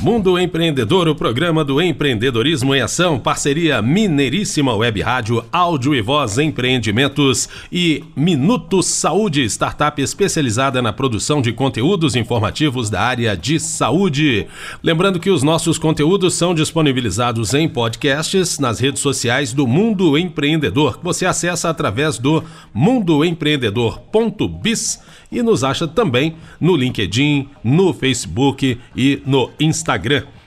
Mundo Empreendedor, o programa do empreendedorismo em ação, parceria Mineiríssima Web Rádio, áudio e voz empreendimentos e Minuto Saúde, startup especializada na produção de conteúdos informativos da área de saúde. Lembrando que os nossos conteúdos são disponibilizados em podcasts nas redes sociais do Mundo Empreendedor, você acessa através do mundoempreendedor.biz e nos acha também no LinkedIn, no Facebook e no Instagram.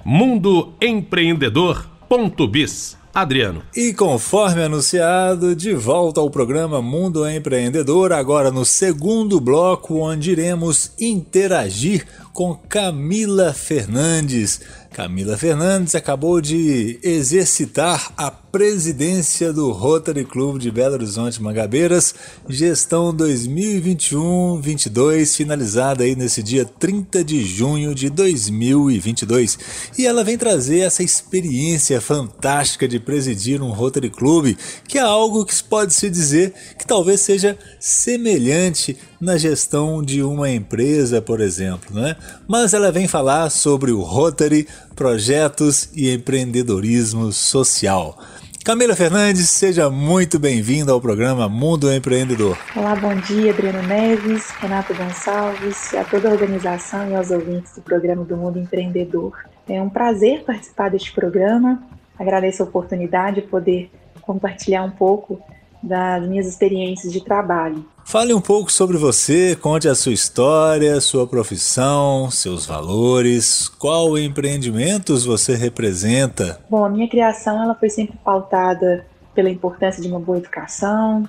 Mundo Empreendedor.biz. Adriano. E conforme anunciado, de volta ao programa Mundo Empreendedor, agora no segundo bloco, onde iremos interagir com Camila Fernandes. Camila Fernandes acabou de exercitar a presidência do Rotary Club de Belo Horizonte Mangabeiras, gestão 2021-22, finalizada aí nesse dia 30 de junho de 2022. E ela vem trazer essa experiência fantástica de presidir um Rotary Club, que é algo que pode se dizer que talvez seja semelhante na gestão de uma empresa, por exemplo, né? Mas ela vem falar sobre o Rotary, projetos e empreendedorismo social. Camila Fernandes, seja muito bem-vinda ao programa Mundo Empreendedor. Olá, bom dia, Adriano Neves, Renato Gonçalves, a toda a organização e aos ouvintes do programa do Mundo Empreendedor. É um prazer participar deste programa. Agradeço a oportunidade de poder compartilhar um pouco das minhas experiências de trabalho. Fale um pouco sobre você, conte a sua história, sua profissão, seus valores, qual empreendimentos você representa. Bom, a minha criação ela foi sempre pautada pela importância de uma boa educação,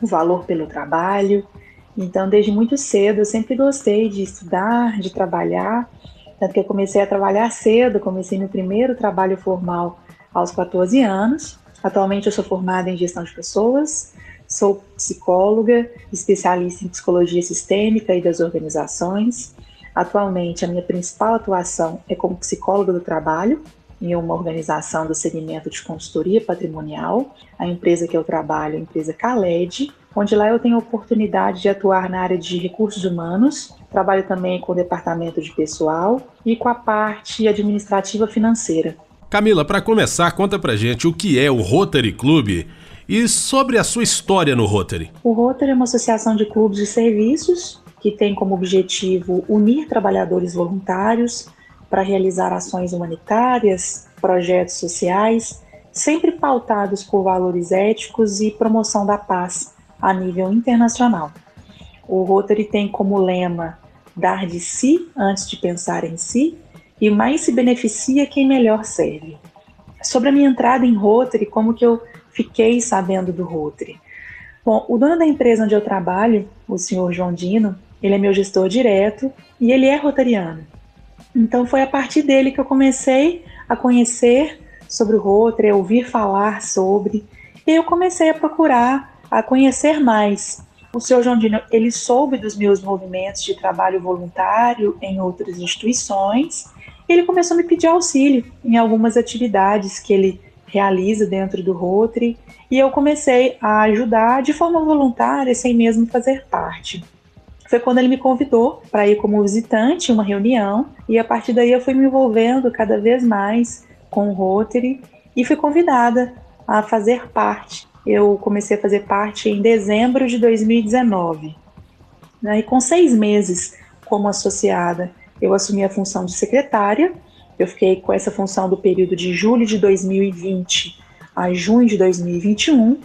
o valor pelo trabalho. Então, desde muito cedo, eu sempre gostei de estudar, de trabalhar. Tanto que eu comecei a trabalhar cedo, comecei meu primeiro trabalho formal aos 14 anos. Atualmente eu sou formada em gestão de pessoas, sou psicóloga, especialista em psicologia sistêmica e das organizações. Atualmente a minha principal atuação é como psicóloga do trabalho em uma organização do segmento de consultoria patrimonial. A empresa que eu trabalho é a empresa Caled, onde lá eu tenho a oportunidade de atuar na área de recursos humanos. Trabalho também com o departamento de pessoal e com a parte administrativa financeira. Camila, para começar, conta pra gente o que é o Rotary Club e sobre a sua história no Rotary. O Rotary é uma associação de clubes de serviços que tem como objetivo unir trabalhadores voluntários para realizar ações humanitárias, projetos sociais, sempre pautados por valores éticos e promoção da paz a nível internacional. O Rotary tem como lema dar de si antes de pensar em si e mais se beneficia quem melhor serve. Sobre a minha entrada em Rotary, como que eu fiquei sabendo do Rotary? Bom, o dono da empresa onde eu trabalho, o senhor João Dino, ele é meu gestor direto e ele é rotariano. Então foi a partir dele que eu comecei a conhecer sobre o Rotary, a ouvir falar sobre, e eu comecei a procurar, a conhecer mais. O senhor João Dino, ele soube dos meus movimentos de trabalho voluntário em outras instituições ele começou a me pedir auxílio em algumas atividades que ele realiza dentro do Rotary e eu comecei a ajudar de forma voluntária, sem mesmo fazer parte. Foi quando ele me convidou para ir como visitante em uma reunião e a partir daí eu fui me envolvendo cada vez mais com o Rotary e fui convidada a fazer parte. Eu comecei a fazer parte em dezembro de 2019. Né? E com seis meses como associada, eu assumi a função de secretária. Eu fiquei com essa função do período de julho de 2020 a junho de 2021.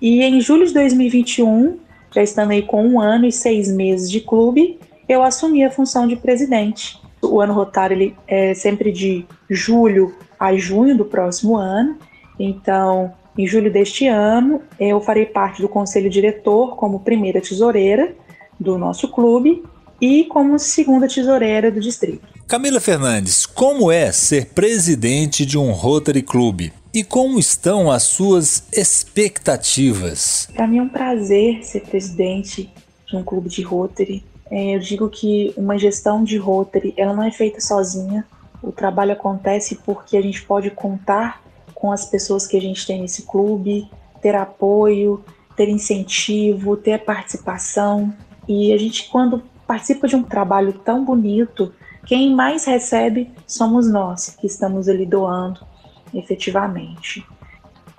E em julho de 2021, já estando aí com um ano e seis meses de clube, eu assumi a função de presidente. O ano rotário ele é sempre de julho a junho do próximo ano. Então, em julho deste ano, eu farei parte do conselho diretor como primeira tesoureira do nosso clube e como segunda tesoureira do distrito. Camila Fernandes, como é ser presidente de um Rotary Club? E como estão as suas expectativas? Para mim é um prazer ser presidente de um clube de Rotary. É, eu digo que uma gestão de Rotary ela não é feita sozinha. O trabalho acontece porque a gente pode contar com as pessoas que a gente tem nesse clube, ter apoio, ter incentivo, ter participação. E a gente, quando participa de um trabalho tão bonito, quem mais recebe somos nós, que estamos ali doando efetivamente.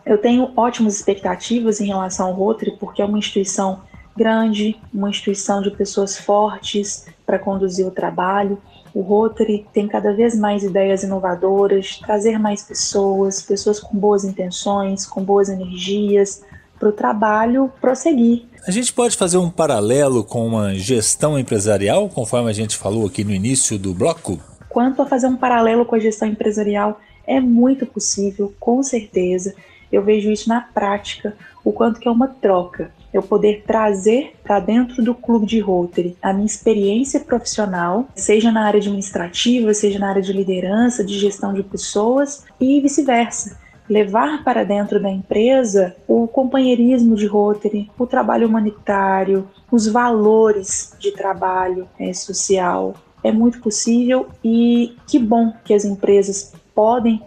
Eu tenho ótimas expectativas em relação ao Rotary, porque é uma instituição grande, uma instituição de pessoas fortes para conduzir o trabalho. O Rotary tem cada vez mais ideias inovadoras, trazer mais pessoas, pessoas com boas intenções, com boas energias, para o trabalho prosseguir. A gente pode fazer um paralelo com uma gestão empresarial, conforme a gente falou aqui no início do bloco? Quanto a fazer um paralelo com a gestão empresarial, é muito possível, com certeza. Eu vejo isso na prática, o quanto que é uma troca. Eu poder trazer para dentro do clube de Rotary a minha experiência profissional, seja na área administrativa, seja na área de liderança, de gestão de pessoas e vice-versa levar para dentro da empresa o companheirismo de Rotary, o trabalho humanitário, os valores de trabalho é, social. É muito possível e que bom que as empresas podem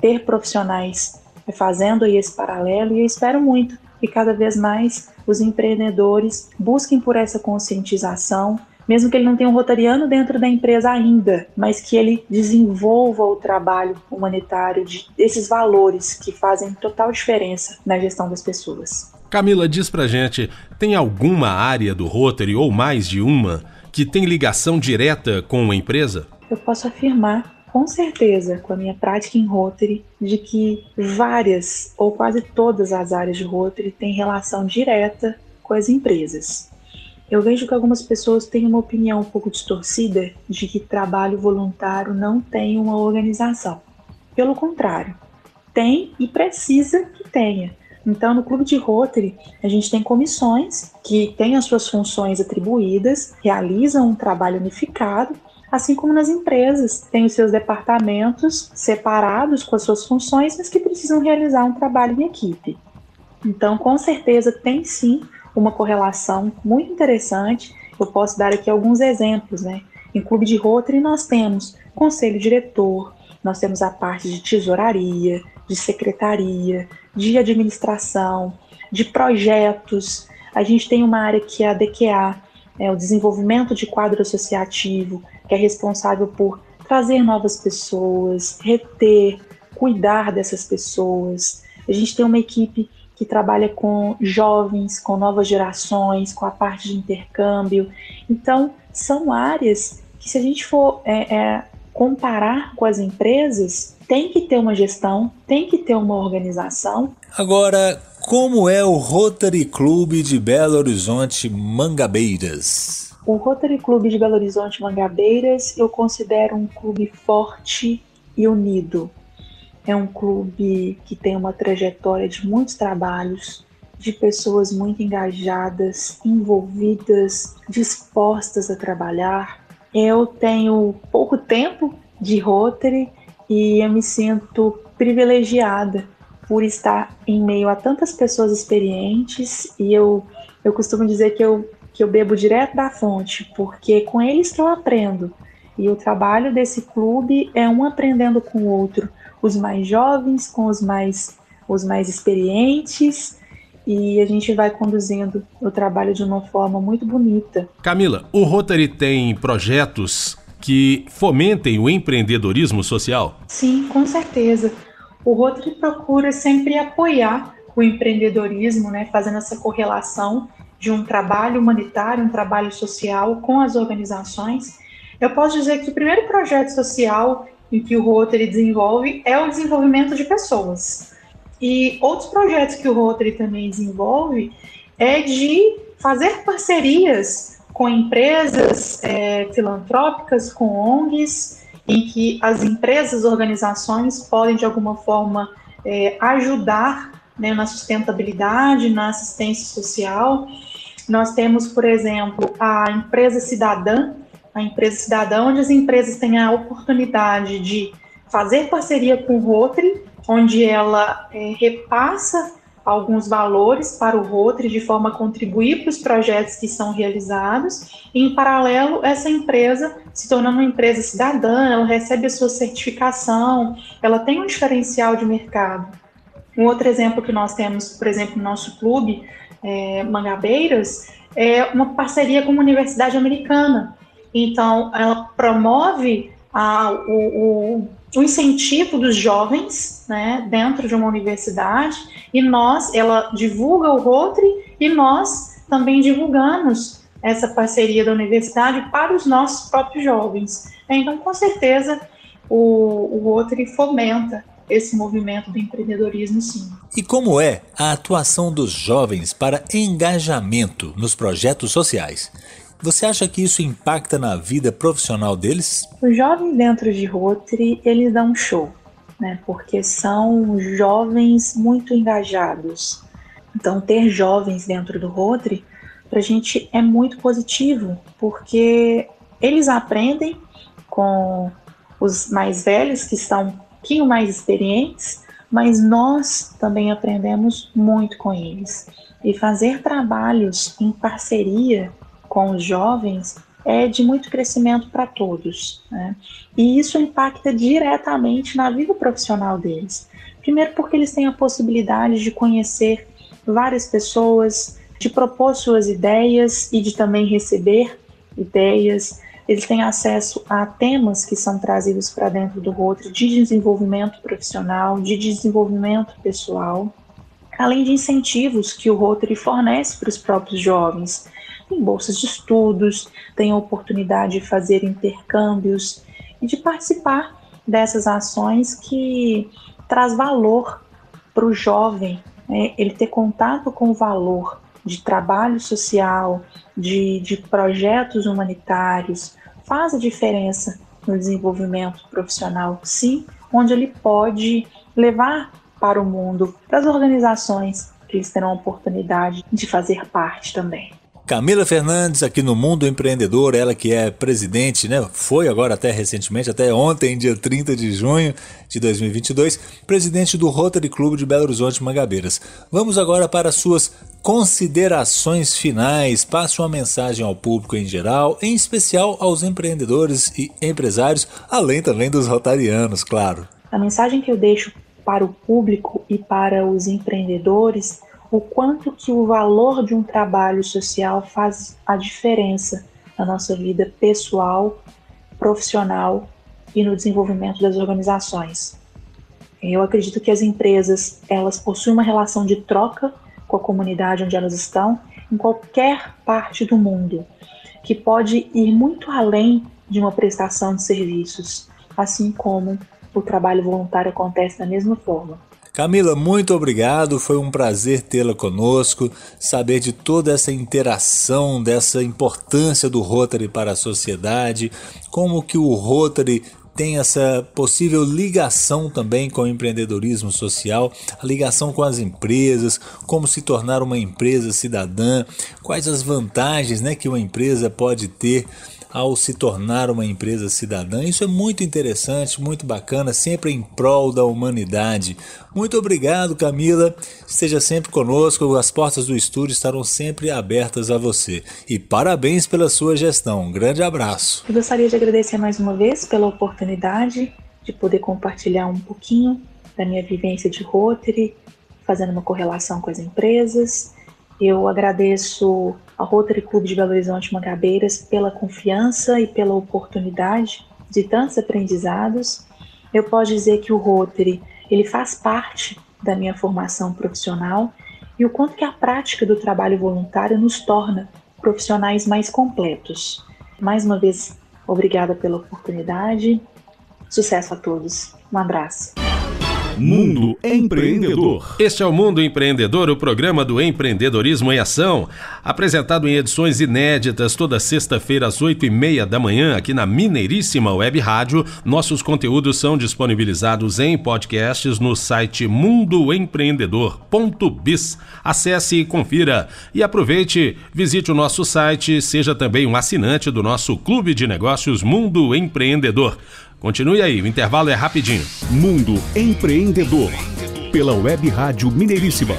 ter profissionais fazendo aí esse paralelo e eu espero muito que cada vez mais os empreendedores busquem por essa conscientização mesmo que ele não tenha um rotariano dentro da empresa ainda, mas que ele desenvolva o trabalho humanitário de, desses valores que fazem total diferença na gestão das pessoas. Camila, diz pra gente, tem alguma área do Rotary ou mais de uma que tem ligação direta com a empresa? Eu posso afirmar com certeza, com a minha prática em Rotary, de que várias ou quase todas as áreas de Rotary têm relação direta com as empresas. Eu vejo que algumas pessoas têm uma opinião um pouco distorcida de que trabalho voluntário não tem uma organização. Pelo contrário, tem e precisa que tenha. Então, no Clube de Rotary, a gente tem comissões que têm as suas funções atribuídas, realizam um trabalho unificado, assim como nas empresas, têm os seus departamentos separados com as suas funções, mas que precisam realizar um trabalho em equipe. Então, com certeza, tem sim uma correlação muito interessante. Eu posso dar aqui alguns exemplos, né? Em clube de Rotary nós temos conselho diretor, nós temos a parte de tesouraria, de secretaria, de administração, de projetos. A gente tem uma área que é a DQA, é o desenvolvimento de quadro associativo, que é responsável por trazer novas pessoas, reter, cuidar dessas pessoas. A gente tem uma equipe que trabalha com jovens, com novas gerações, com a parte de intercâmbio. Então, são áreas que, se a gente for é, é, comparar com as empresas, tem que ter uma gestão, tem que ter uma organização. Agora, como é o Rotary Clube de Belo Horizonte Mangabeiras? O Rotary Clube de Belo Horizonte Mangabeiras eu considero um clube forte e unido. É um clube que tem uma trajetória de muitos trabalhos, de pessoas muito engajadas, envolvidas, dispostas a trabalhar. Eu tenho pouco tempo de Rotary e eu me sinto privilegiada por estar em meio a tantas pessoas experientes e eu, eu costumo dizer que eu, que eu bebo direto da fonte, porque com eles que eu aprendo. E o trabalho desse clube é um aprendendo com o outro os mais jovens com os mais, os mais experientes e a gente vai conduzindo o trabalho de uma forma muito bonita. Camila, o Rotary tem projetos que fomentem o empreendedorismo social? Sim, com certeza. O Rotary procura sempre apoiar o empreendedorismo, né, fazendo essa correlação de um trabalho humanitário, um trabalho social com as organizações. Eu posso dizer que o primeiro projeto social em que o Rotary desenvolve é o desenvolvimento de pessoas. E outros projetos que o Rotary também desenvolve é de fazer parcerias com empresas é, filantrópicas, com ONGs, em que as empresas, organizações podem de alguma forma é, ajudar né, na sustentabilidade, na assistência social. Nós temos, por exemplo, a empresa cidadã, a empresa cidadã, onde as empresas têm a oportunidade de fazer parceria com o Rotary, onde ela é, repassa alguns valores para o Rotary de forma a contribuir para os projetos que são realizados. E, em paralelo, essa empresa se tornando uma empresa cidadã, ela recebe a sua certificação, ela tem um diferencial de mercado. Um outro exemplo que nós temos, por exemplo, no nosso clube, é, Mangabeiras, é uma parceria com uma universidade americana. Então, ela promove a, o, o, o, incentivo dos jovens né, dentro de uma universidade e nós, ela divulga o Rotary e nós também divulgamos essa parceria da universidade para os nossos próprios jovens. Então, com certeza, o, o Rotary fomenta esse movimento do empreendedorismo, sim. E como é a atuação dos jovens para engajamento nos projetos sociais? Você acha que isso impacta na vida profissional deles? Os jovens dentro de Rotary, eles dão um show, né? Porque são jovens muito engajados. Então, ter jovens dentro do Rotary, para a gente é muito positivo, porque eles aprendem com os mais velhos que estão pouquinho mais experientes, mas nós também aprendemos muito com eles. E fazer trabalhos em parceria com os jovens é de muito crescimento para todos. Né? E isso impacta diretamente na vida profissional deles. Primeiro, porque eles têm a possibilidade de conhecer várias pessoas, de propor suas ideias e de também receber ideias eles têm acesso a temas que são trazidos para dentro do Rotary de desenvolvimento profissional, de desenvolvimento pessoal, além de incentivos que o Rotary fornece para os próprios jovens. Tem bolsas de estudos, tem a oportunidade de fazer intercâmbios e de participar dessas ações que traz valor para o jovem, né? ele ter contato com o valor de trabalho social, de, de projetos humanitários, faz a diferença no desenvolvimento profissional, sim, onde ele pode levar para o mundo, para as organizações que eles terão a oportunidade de fazer parte também. Camila Fernandes, aqui no Mundo Empreendedor, ela que é presidente, né? Foi agora até recentemente, até ontem, dia 30 de junho de 2022, presidente do Rotary Clube de Belo Horizonte Magabeiras. Vamos agora para suas considerações finais. Passe uma mensagem ao público em geral, em especial aos empreendedores e empresários, além também dos rotarianos, claro. A mensagem que eu deixo para o público e para os empreendedores o quanto que o valor de um trabalho social faz a diferença na nossa vida pessoal, profissional e no desenvolvimento das organizações. Eu acredito que as empresas, elas possuem uma relação de troca com a comunidade onde elas estão, em qualquer parte do mundo, que pode ir muito além de uma prestação de serviços, assim como o trabalho voluntário acontece da mesma forma. Camila, muito obrigado. Foi um prazer tê-la conosco, saber de toda essa interação, dessa importância do Rotary para a sociedade, como que o Rotary tem essa possível ligação também com o empreendedorismo social, a ligação com as empresas, como se tornar uma empresa cidadã, quais as vantagens né, que uma empresa pode ter ao se tornar uma empresa cidadã. Isso é muito interessante, muito bacana, sempre em prol da humanidade. Muito obrigado, Camila. Esteja sempre conosco, as portas do estúdio estarão sempre abertas a você. E parabéns pela sua gestão. Um grande abraço. Eu gostaria de agradecer mais uma vez pela oportunidade de poder compartilhar um pouquinho da minha vivência de Rotary, fazendo uma correlação com as empresas eu agradeço ao Rotary Clube de Belo Horizonte Mangabeiras pela confiança e pela oportunidade de tantos aprendizados. Eu posso dizer que o Rotary ele faz parte da minha formação profissional e o quanto que a prática do trabalho voluntário nos torna profissionais mais completos. Mais uma vez, obrigada pela oportunidade. Sucesso a todos. Um abraço. Mundo Empreendedor. Este é o Mundo Empreendedor, o programa do empreendedorismo em ação, apresentado em edições inéditas toda sexta-feira às oito e meia da manhã aqui na Mineiríssima Web Rádio. Nossos conteúdos são disponibilizados em podcasts no site mundoempreendedor.biz. Acesse e confira. E aproveite, visite o nosso site, seja também um assinante do nosso Clube de Negócios Mundo Empreendedor. Continue aí, o intervalo é rapidinho. Mundo Empreendedor, pela Web Rádio Mineiríssima.